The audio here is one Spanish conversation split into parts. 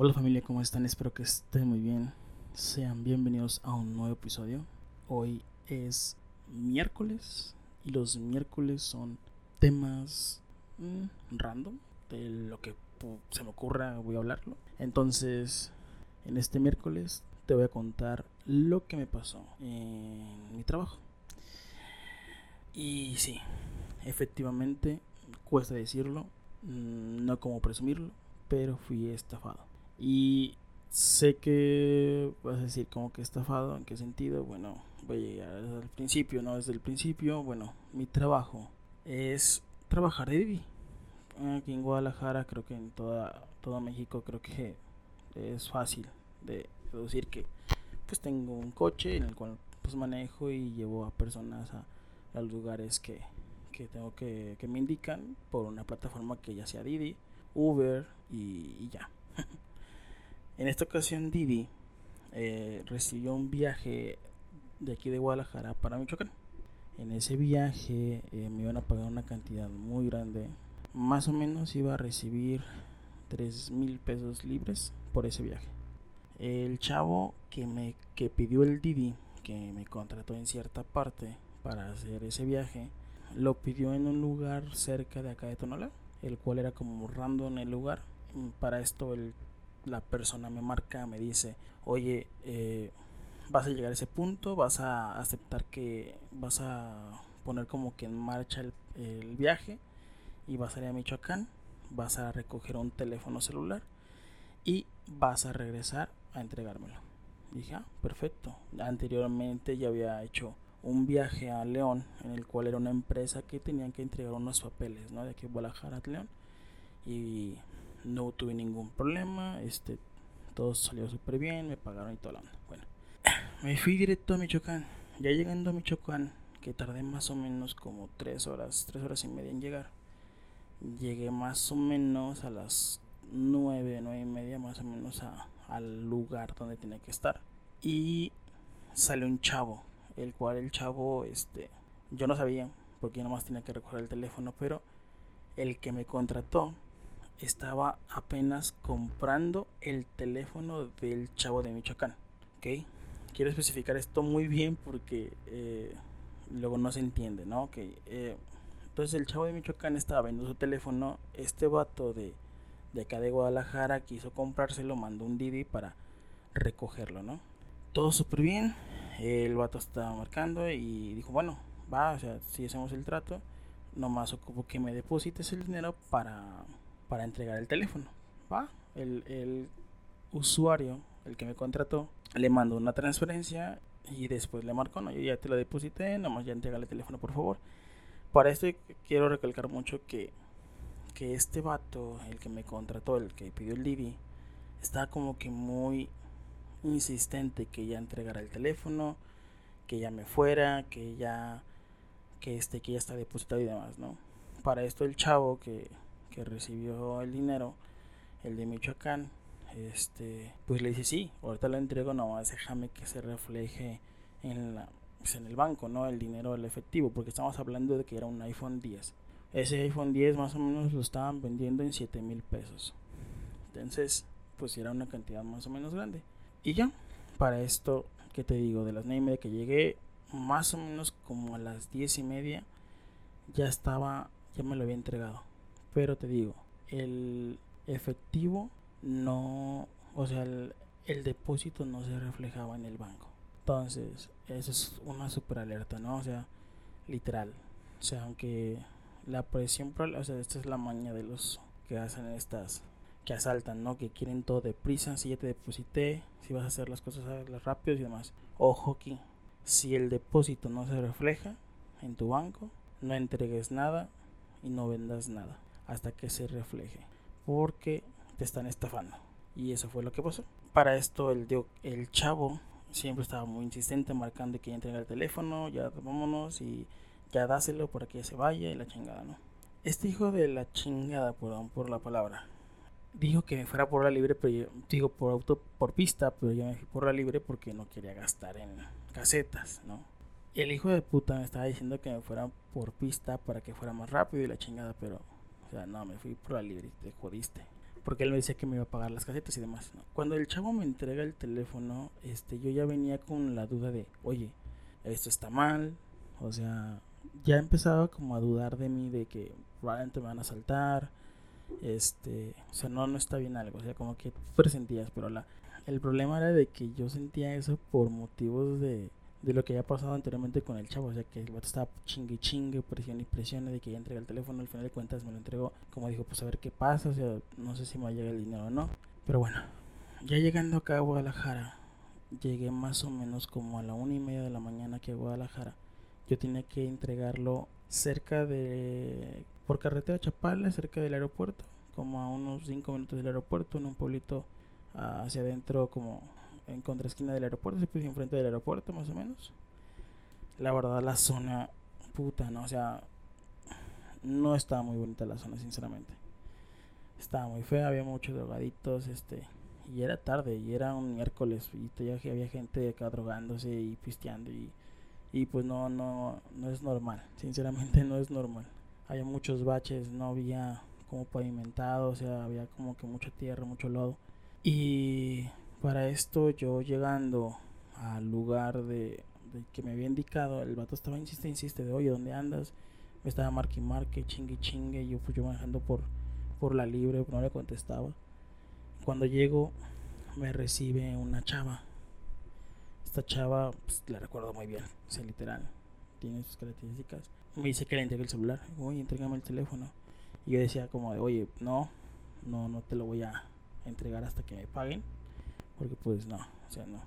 Hola familia, ¿cómo están? Espero que estén muy bien. Sean bienvenidos a un nuevo episodio. Hoy es miércoles y los miércoles son temas mm, random de lo que se me ocurra voy a hablarlo. Entonces, en este miércoles te voy a contar lo que me pasó en mi trabajo. Y sí, efectivamente, cuesta decirlo, mm, no como presumirlo, pero fui estafado. Y sé que vas a decir como que estafado, ¿en qué sentido? Bueno, voy a llegar al principio, ¿no? Desde el principio, bueno, mi trabajo es trabajar de Didi. Aquí en Guadalajara, creo que en toda, todo México, creo que es fácil de deducir que pues tengo un coche en el cual pues manejo y llevo a personas a, los lugares que, que tengo que, que me indican por una plataforma que ya sea Didi, Uber y ya. En esta ocasión Didi eh, recibió un viaje de aquí de Guadalajara para Michoacán. En ese viaje eh, me iban a pagar una cantidad muy grande. Más o menos iba a recibir 3 mil pesos libres por ese viaje. El chavo que me que pidió el Didi, que me contrató en cierta parte para hacer ese viaje, lo pidió en un lugar cerca de acá de Tonalá, el cual era como random el lugar. Para esto el la persona me marca, me dice, oye, eh, vas a llegar a ese punto, vas a aceptar que vas a poner como que en marcha el, viaje y vas a ir a Michoacán, vas a recoger un teléfono celular y vas a regresar a entregármelo. Dije, ah, perfecto. Anteriormente ya había hecho un viaje a León, en el cual era una empresa que tenían que entregar unos papeles, ¿no? De aquí Guadalajara León. Y no tuve ningún problema, este, todo salió súper bien, me pagaron y todo lo Bueno, me fui directo a Michoacán. Ya llegando a Michoacán, que tardé más o menos como 3 horas, 3 horas y media en llegar. Llegué más o menos a las 9, 9 y media más o menos al lugar donde tenía que estar. Y salió un chavo, el cual el chavo, este, yo no sabía, porque yo nomás tenía que recoger el teléfono, pero el que me contrató estaba apenas comprando el teléfono del chavo de Michoacán. ¿Ok? Quiero especificar esto muy bien porque eh, luego no se entiende, ¿no? Ok. Eh, entonces el chavo de Michoacán estaba vendiendo su teléfono. Este vato de, de acá de Guadalajara quiso comprárselo, mandó un Didi para recogerlo, ¿no? Todo súper bien. El vato estaba marcando y dijo, bueno, va, o sea, si hacemos el trato, nomás ocupo que me deposites el dinero para para entregar el teléfono. Va, el, usuario, el que me contrató, le mandó una transferencia y después le marcó, no, yo ya te lo deposité, nomás ya entrega el teléfono por favor. Para esto quiero recalcar mucho que, que este vato, el que me contrató, el que pidió el Didi, estaba como que muy insistente que ya entregara el teléfono, que ya me fuera, que ya que este que ya está depositado y demás, ¿no? Para esto el chavo que que recibió el dinero, el de Michoacán, este, pues le dice, sí, ahorita lo entrego, nomás déjame que se refleje en, la, pues en el banco, ¿no? El dinero, el efectivo, porque estamos hablando de que era un iPhone 10. Ese iPhone 10 más o menos lo estaban vendiendo en 7 mil pesos. Entonces, pues era una cantidad más o menos grande. Y ya, para esto, que te digo? De las 9 y media que llegué, más o menos como a las 10 y media, ya estaba, ya me lo había entregado. Pero te digo, el efectivo no, o sea, el, depósito no se reflejaba en el banco. Entonces, eso es una super alerta, ¿no? O sea, literal. O sea, aunque la presión, o sea, esta es la maña de los que hacen estas, que asaltan, ¿no? Que quieren todo deprisa, si ya te deposité, si vas a hacer las cosas rápido y demás. Ojo aquí, si el depósito no se refleja en tu banco, no entregues nada y no vendas nada hasta que se refleje. Porque te están estafando. Y eso fue lo que pasó. Para esto el, el chavo siempre estaba muy insistente marcando que ya entrega el teléfono, ya vámonos y ya dáselo para que se vaya y la chingada, ¿no? Este hijo de la chingada, perdón por la palabra, dijo que me fuera por la libre, pero digo por auto, por pista, pero yo me fui por la libre porque no quería gastar en casetas, ¿no? El hijo de puta me estaba diciendo que me fuera por pista para que fuera más rápido y la chingada, pero o sea, no, me fui por la libre, te jodiste. porque él me decía que me iba a pagar las casetas y demás. Cuando el chavo me entrega el teléfono, este, yo ya venía con la duda de, oye, esto está mal, o sea, ya empezaba como a dudar de mí de que probablemente me van a saltar, este, o sea, no, no está bien algo, o sea, como que presentías, pero la, el problema era de que yo sentía eso por motivos de, de lo que había pasado anteriormente con el chavo, o sea, que el vato estaba chingue chingue, presión y presión de que ya entrega el teléfono, al final de cuentas me lo entregó, como dijo, pues a ver qué pasa, o sea, no sé si me va a llegar el dinero o no, pero bueno, ya llegando acá a Guadalajara, llegué más o menos como a la una y media de la mañana aquí a Guadalajara, yo tenía que entregarlo cerca de por carretera Chapala, cerca del aeropuerto, como a unos 5 minutos del aeropuerto, en un pueblito hacia adentro, como en contraesquina del aeropuerto, se puso enfrente del aeropuerto más o menos. La verdad, la zona, puta, no, o sea, no estaba muy bonita la zona, sinceramente. Estaba muy fea, había muchos drogaditos, este, y era tarde, y era un miércoles, y todavía había gente acá drogándose y pisteando, y, y pues no, no, no es normal, sinceramente no es normal había muchos baches, no había como pavimentado, o sea, había como que mucha tierra, mucho lodo. Y para esto yo llegando al lugar de, que me había indicado, el vato estaba insiste, insiste de oye, ¿dónde andas? Me estaba marque marque, chingue chingue, yo fui yo manejando por, por la libre, no le contestaba. Cuando llego me recibe una chava. Esta chava, pues, la recuerdo muy bien, o sea, literal, tiene sus características me dice que le entregue el celular. Oye, entrégame el teléfono. Y yo decía como de, oye, no, no, no te lo voy a entregar hasta que me paguen. Porque pues no, o sea, no.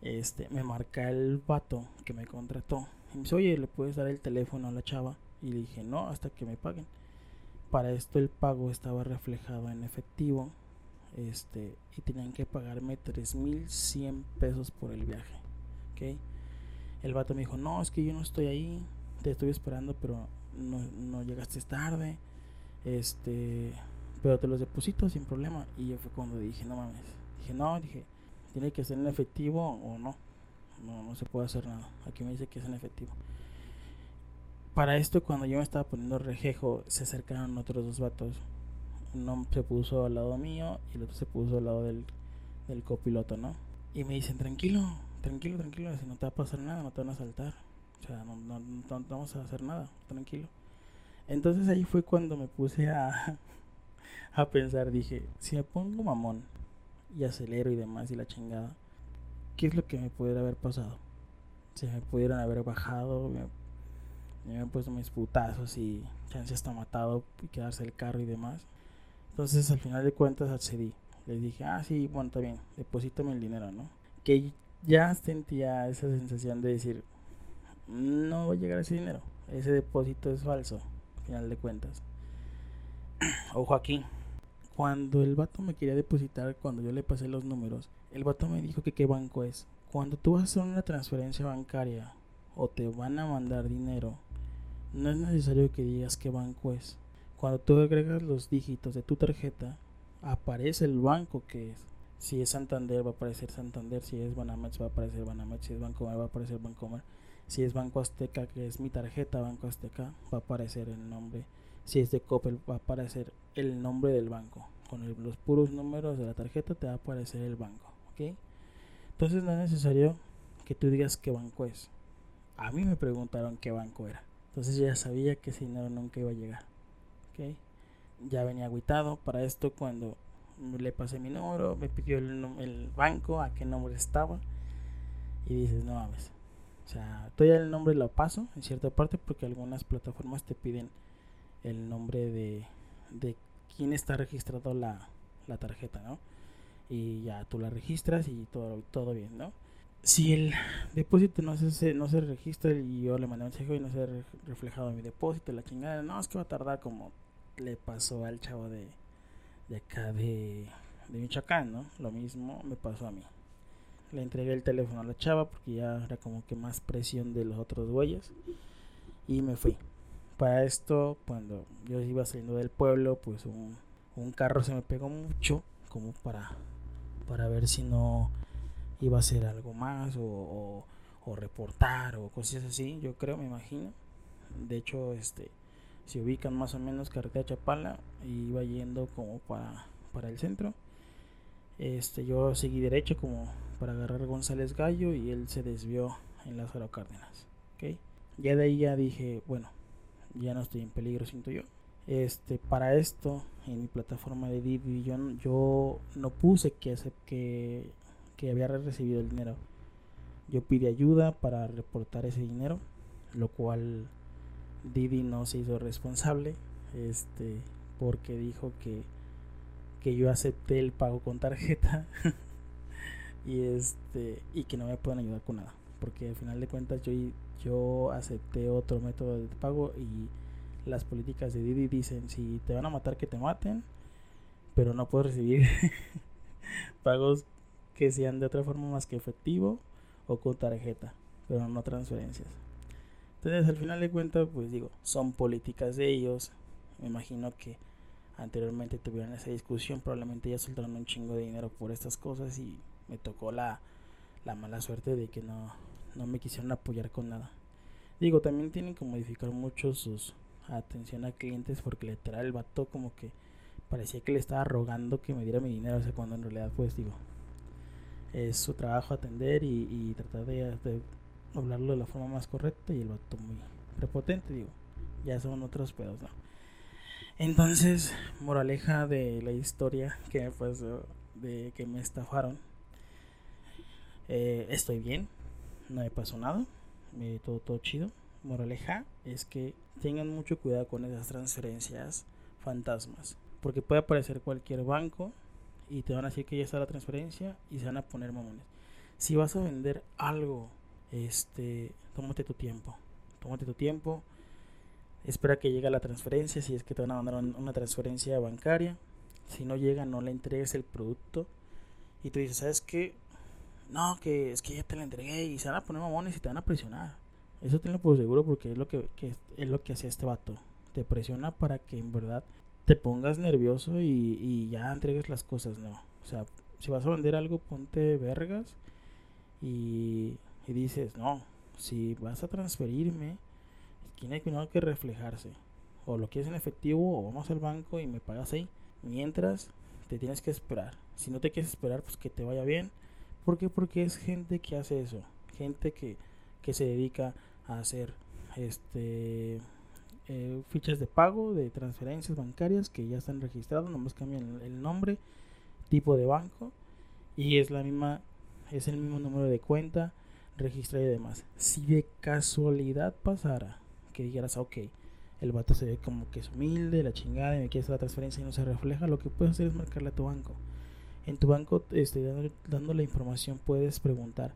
Este, me marca el vato que me contrató. Y me dice, oye, ¿le puedes dar el teléfono a la chava? Y le dije, no, hasta que me paguen. Para esto el pago estaba reflejado en efectivo. Este, y tenían que pagarme 3100 pesos por el viaje. ¿Ok? El vato me dijo, no, es que yo no estoy ahí te estoy esperando, pero no, no llegaste tarde. Este, pero te los deposito sin problema. Y yo fue cuando dije, no mames. Dije, no, dije, tiene que ser en efectivo o no. No, no se puede hacer nada. Aquí me dice que es en efectivo. Para esto, cuando yo me estaba poniendo rejejo, se acercaron otros dos vatos. Uno se puso al lado mío y el otro se puso al lado del, del copiloto, ¿no? Y me dicen, tranquilo, tranquilo, tranquilo, si no te va a pasar nada, no te van a saltar. O sea, no, no, no, vamos a hacer nada, tranquilo. Entonces ahí fue cuando me puse a, a pensar, dije, si me pongo mamón y acelero y demás y la chingada, ¿qué es lo que me pudiera haber pasado? Si me pudieran haber bajado, me, me han puesto mis putazos y chance hasta matado y quedarse el carro y demás. Entonces al final de cuentas accedí. Les dije, ah, sí, bueno, está bien, deposítame el dinero, ¿no? Que ya sentía esa sensación de decir, no va a llegar ese dinero. Ese depósito es falso, al final de cuentas. Ojo aquí. Cuando el vato me quería depositar, cuando yo le pasé los números, el vato me dijo que qué banco es. Cuando tú vas a hacer una transferencia bancaria o te van a mandar dinero, no es necesario que digas qué banco es. Cuando tú agregas los dígitos de tu tarjeta, aparece el banco que es. Si es Santander va a aparecer Santander, si es Banamex va a aparecer Banamex, si es Bancomer va a aparecer Bancomer. Si es Banco Azteca, que es mi tarjeta Banco Azteca, va a aparecer el nombre. Si es de va a aparecer el nombre del banco. Con los puros números de la tarjeta te va a aparecer el banco. ¿ok? Entonces no es necesario que tú digas qué banco es. A mí me preguntaron qué banco era. Entonces ya sabía que ese dinero nunca iba a llegar. ¿ok? Ya venía aguitado. Para esto cuando le pasé mi número, me pidió el, el banco, a qué nombre estaba. Y dices, no mames, o sea, todavía el nombre lo paso en cierta parte porque algunas plataformas te piden el nombre de, de quién está registrado la, la tarjeta, ¿no? Y ya tú la registras y todo, todo bien, ¿no? Si el depósito no se, no se registra y yo le mandé un mensaje y no se ha reflejado mi depósito, la chingada, no, es que va a tardar como le pasó al chavo de, de acá de, de Michoacán, ¿no? Lo mismo me pasó a mí le entregué el teléfono a la chava porque ya era como que más presión de los otros güeyes y me fui. Para esto, cuando yo iba saliendo del pueblo, pues un, un carro se me pegó mucho como para, para ver si no iba a hacer algo más o, reportar o cosas así, yo creo, me imagino. De hecho, este se ubican más o menos carretera Chapala y iba yendo como para, para el centro. Este, yo seguí derecho como para agarrar González Gallo y él se desvió en Lázaro Cárdenas. ¿okay? Ya de ahí ya dije, bueno, ya no estoy en peligro, siento yo. Este, para esto, en mi plataforma de Didi, yo, yo no puse que, que, que había recibido el dinero. Yo pide ayuda para reportar ese dinero, lo cual Didi no se hizo responsable, este, porque dijo que, que yo acepté el pago con tarjeta y este y que no me pueden ayudar con nada, porque al final de cuentas yo yo acepté otro método de pago y las políticas de Didi dicen si te van a matar que te maten, pero no puedes recibir pagos que sean de otra forma más que efectivo o con tarjeta, pero no transferencias. Entonces, al final de cuentas, pues digo, son políticas de ellos. Me imagino que anteriormente tuvieron esa discusión, probablemente ya soltaron un chingo de dinero por estas cosas y me tocó la, la mala suerte de que no, no me quisieron apoyar con nada. Digo, también tienen que modificar mucho sus atención a clientes porque literal el vato como que parecía que le estaba rogando que me diera mi dinero, o sea, cuando en realidad pues digo, es su trabajo atender y, tratar de, hablarlo de la forma más correcta y el vato muy prepotente, digo, ya son otros pedos, ¿no? Entonces, moraleja de la historia que pasó de que me estafaron. Eh, estoy bien, no me pasó nada, todo, todo chido. Moraleja es que tengan mucho cuidado con esas transferencias fantasmas, porque puede aparecer cualquier banco y te van a decir que ya está la transferencia y se van a poner mamones. Si vas a vender algo este, tómate tu tiempo. Tómate tu tiempo. Espera que llegue la transferencia. Si es que te van a mandar una transferencia bancaria. Si no llega, no le entregues el producto. Y tú dices, ¿sabes qué? No, que es que ya te la entregué y se van a poner mamones y te van a presionar. Eso tenlo por seguro porque es lo que, es lo que hacía este vato. Te presiona para que en verdad te pongas nervioso y, ya entregues las cosas, no. O sea, si vas a vender algo, ponte vergas y y dices, no, si vas a transferirme, tiene que reflejarse. O lo quieres en efectivo o vamos al banco y me pagas ahí. Mientras te tienes que esperar. Si no te quieres esperar, pues que te vaya bien. ¿Por qué? Porque es gente que hace eso. Gente que, que se dedica a hacer este eh, fichas de pago de transferencias bancarias que ya están registradas, nomás cambian el nombre, tipo de banco y es la misma es el mismo número de cuenta registrar y demás. Si de casualidad pasara que dijeras, ok, el vato se ve como que es humilde, la chingada, y me quiere hacer la transferencia y no se refleja, lo que puedes hacer es marcarle a tu banco. En tu banco, este, dando, dando la información, puedes preguntar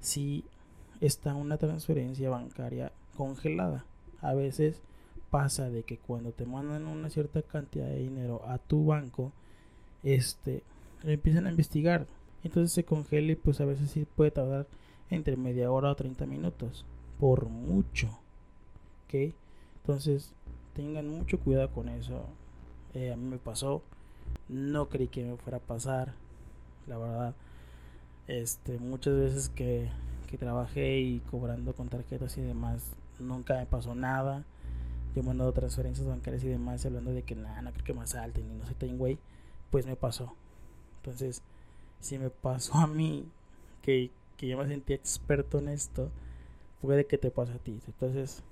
si está una transferencia bancaria congelada. A veces pasa de que cuando te mandan una cierta cantidad de dinero a tu banco, este, empiezan a investigar. Entonces se congela y pues a veces sí puede tardar entre media hora o 30 minutos. Por mucho. ¿Ok? Entonces, tengan mucho cuidado con eso. Eh, a mí me pasó. No creí que me fuera a pasar. La verdad. Este, muchas veces que, que trabajé y cobrando con tarjetas y demás, nunca me pasó nada. Yo mandado transferencias bancarias y demás, hablando de que nada, no creo que más salten y no sé tan güey. Pues me pasó. Entonces, si me pasó a mí, que que yo me sentí experto en esto, puede que te pase a ti. Entonces,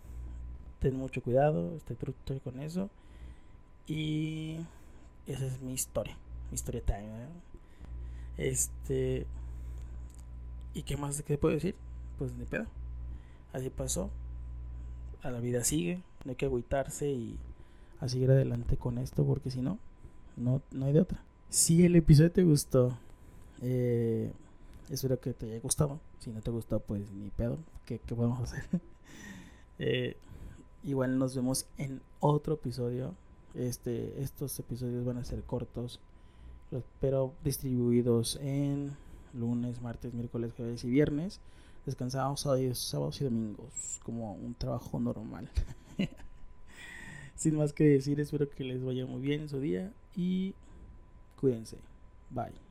ten mucho cuidado, esté trucho con eso. Y esa es mi historia, mi historia time. Este. ¿Y qué más que puedo decir? Pues ni pedo. Así pasó. A la vida sigue. No hay que agüitarse y a seguir adelante con esto porque si no, no, no hay de otra. Si el episodio te gustó, eh, Espero que te haya gustado. Si no te gustó, pues ni pedo. ¿Qué, qué podemos hacer? eh, igual nos vemos en otro episodio. Este, estos episodios van a ser cortos, pero distribuidos en lunes, martes, miércoles, jueves y viernes. Descansamos sábados, sábados y domingos, como un trabajo normal. Sin más que decir, espero que les vaya muy bien en su día y cuídense. Bye.